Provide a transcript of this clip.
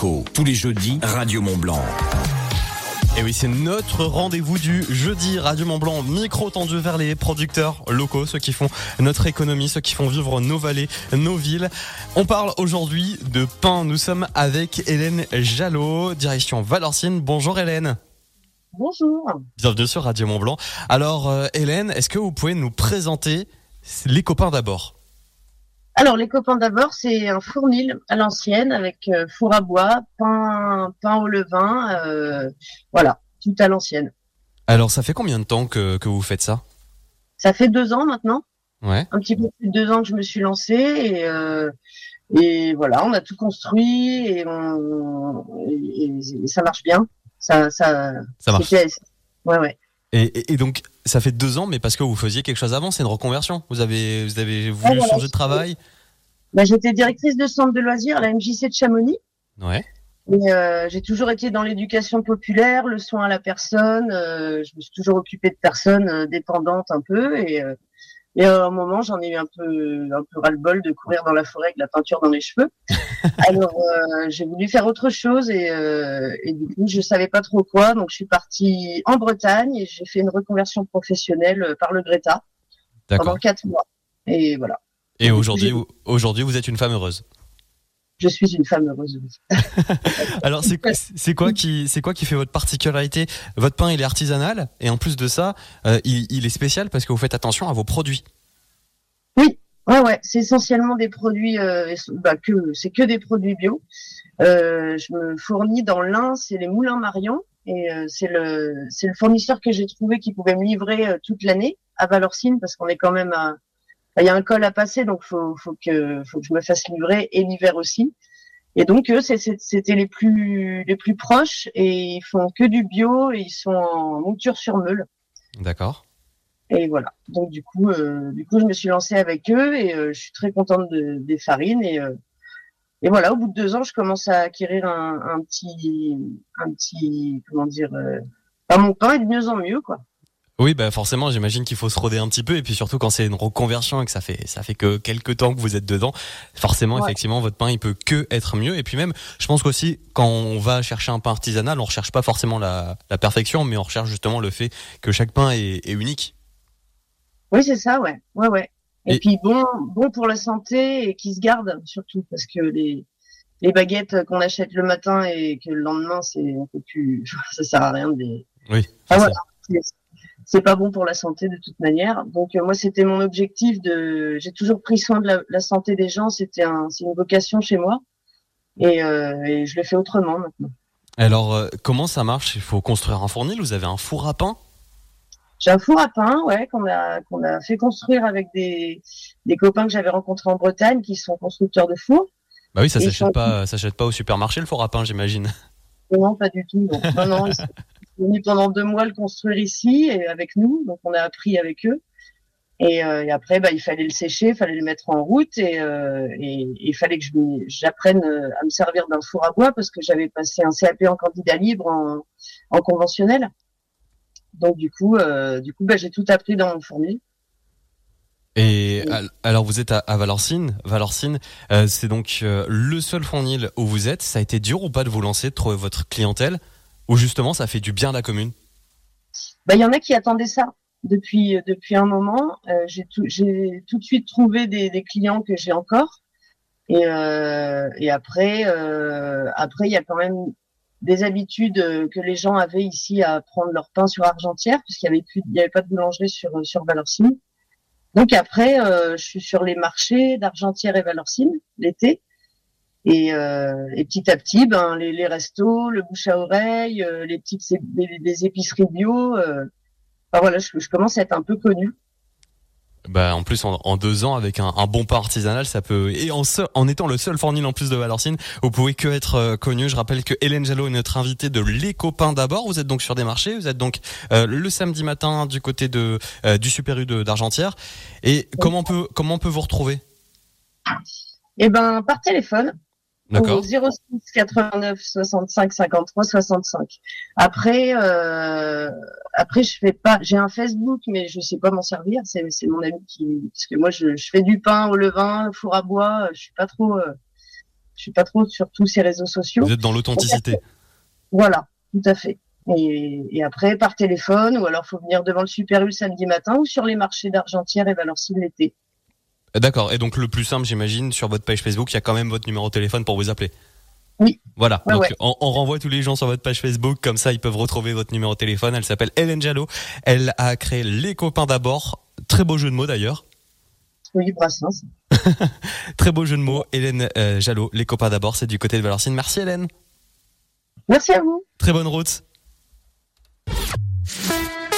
Tous les jeudis, Radio Mont Blanc. Et oui, c'est notre rendez-vous du jeudi Radio Mont Blanc, micro tendu vers les producteurs locaux, ceux qui font notre économie, ceux qui font vivre nos vallées, nos villes. On parle aujourd'hui de pain. Nous sommes avec Hélène Jalot, direction Valorcine. Bonjour Hélène. Bonjour. Bienvenue sur Radio Mont Blanc. Alors euh, Hélène, est-ce que vous pouvez nous présenter les copains d'abord? Alors, les copains d'abord, c'est un fournil à l'ancienne avec euh, four à bois, pain, pain au levain, euh, voilà, tout à l'ancienne. Alors, ça fait combien de temps que, que vous faites ça? Ça fait deux ans maintenant. Ouais. Un petit peu plus de deux ans que je me suis lancée et, euh, et voilà, on a tout construit et, on, et, et ça marche bien. Ça, ça, Ça marche. Ouais, ouais. Et- et donc, ça fait deux ans, mais parce que vous faisiez quelque chose avant, c'est une reconversion. Vous avez, vous avez voulu voilà, changer de travail Bah, j'étais directrice de centre de loisirs à la MJC de Chamonix. Ouais. Et, euh, j'ai toujours été dans l'éducation populaire, le soin à la personne. euh, je me suis toujours occupée de personnes euh, dépendantes un peu. Et, et à un moment, j'en ai eu un peu, un peu ras-le-bol de courir dans la forêt avec la peinture dans les cheveux. Alors, euh, j'ai voulu faire autre chose et, euh, et du coup, je savais pas trop quoi. Donc, je suis partie en Bretagne et j'ai fait une reconversion professionnelle euh, par le Greta pendant quatre mois. Et voilà, Et aujourd'hui, aujourd'hui, vous êtes une femme heureuse. Je suis une femme heureuse. oui. Alors, c'est, quoi qui, c'est quoi qui fait votre particularité? Votre pain, il est artisanal, et en plus de ça, euh, il, il est spécial parce que vous faites attention à vos produits. Ouais, ouais, c'est essentiellement des produits, euh, bah, que c'est que des produits bio. Euh, je me fournis dans l'un, c'est les Moulins Marion, et c'est le c'est le fournisseur que j'ai trouvé qui pouvait me livrer toute l'année à Valorcine parce qu'on est quand même à il y a un col à passer, donc faut faut que faut que je me fasse livrer et l'hiver aussi. Et donc eux, c'était les plus les plus proches et ils font que du bio et ils sont en monture sur meule. D'accord. Et voilà. Donc du coup, euh, du coup, je me suis lancée avec eux et euh, je suis très contente de, des farines et euh, et voilà. Au bout de deux ans, je commence à acquérir un, un petit, un petit, comment dire, euh, bah, mon pain est de mieux en mieux, quoi. Oui, bah forcément, j'imagine qu'il faut se roder un petit peu, et puis surtout quand c'est une reconversion et que ça fait, ça fait que quelques temps que vous êtes dedans, forcément, Ouais. effectivement, votre pain, il peut que être mieux. Et puis même, je pense qu'aussi, quand on va chercher un pain artisanal, on recherche pas forcément la, la perfection, mais on recherche justement le fait que chaque pain est, est unique. Oui, c'est ça, ouais, ouais, ouais. Et, Et- puis bon, bon pour la santé et qui se garde surtout parce que les les baguettes qu'on achète le matin et que le lendemain, c'est on peut plus, ça sert à rien de les Oui. Ah, voilà. C'est- pas bon pour la santé de toute manière. Donc euh, moi c'était mon objectif de j'ai toujours pris soin de la, la santé des gens, c'était un c'est une vocation chez moi et, euh, et je le fais autrement maintenant. Alors, euh, comment ça marche? Il faut construire un fournil? Vous avez un four à pain? J'ai un four à pain ouais qu'on a qu'on a fait construire avec des des copains que j'avais rencontrés en Bretagne qui sont constructeurs de fours. Bah oui, ça s'achète pas, s'achète pas au supermarché le four à pain, j'imagine. Non, pas du tout. Non, non, non venus pendant deux mois le construire ici et avec nous, donc on a appris avec eux. Et, euh, après, bah, il fallait le sécher, il fallait le mettre en route et, euh, il fallait que j'apprenne euh, à me servir d'un four à bois parce que j'avais passé un CAP en candidat libre en, en conventionnel. Donc du coup, euh, du coup, bah, j'ai tout appris dans mon fournil. Et alors vous êtes à, Valorcine. Valorcine, euh, c'est donc euh, le seul fournil où vous êtes. Ça a été dur ou pas de vous lancer, de trouver votre clientèle, ou justement ça fait du bien à la commune Bah, il y en a qui attendaient ça depuis euh, depuis un moment. Euh, j'ai tout de suite trouvé des, clients que j'ai encore. Et euh, et après après il y a quand même des habitudes que les gens avaient ici à prendre leur pain sur Argentière puisqu'il y avait plus il y avait pas de boulangerie sur sur Valorcine. Donc après je suis sur les marchés d'Argentière et Valorcine l'été. Et, euh, et petit à petit, ben les, les restos, le bouche à oreille, euh, les petites des épiceries bio. Euh, voilà, je, je commence à être un peu connue. Bah en plus en, en deux ans avec un, un bon pain artisanal, ça peut et en, seul- en étant le seul fournil en plus de Valorcine, vous pouvez que être euh, connu. Je rappelle que Hélène Jalot est notre invitée de Les Copains d'abord. Vous êtes donc sur des marchés, vous êtes donc le samedi matin du côté de du Super U d'Argentière. Et comment on peut comment on peut vous retrouver? Et ben par téléphone D'accord. au 06 89 65 53 65. Après, euh, après je fais pas, j'ai un Facebook mais je sais pas m'en servir. C'est c'est mon ami qui, parce que moi je, je fais du pain au levain, four à bois. Je suis pas trop, euh, Je suis pas trop sur tous ces réseaux sociaux. Vous êtes dans l'authenticité. Voilà, tout à fait. Et, et, après, par téléphone, ou alors faut venir devant le Super U samedi matin, ou sur les marchés d'Argentière et Valorcine l'été. D'accord. Et donc le plus simple, j'imagine, sur votre page Facebook, il y a quand même votre numéro de téléphone pour vous appeler. Oui. Voilà. Ouais, donc ouais. On, on renvoie tous les gens sur votre page Facebook, comme ça ils peuvent retrouver votre numéro de téléphone. Elle s'appelle Hélène Jalot. Elle a créé Les Copains d'abord. Très beau jeu de mots d'ailleurs. Oui, Brassens. Très beau jeu de mots. Hélène euh, Jalot, Les Copains d'abord, c'est du côté de Valorcine. Merci Hélène. Merci à vous. Très bonne route.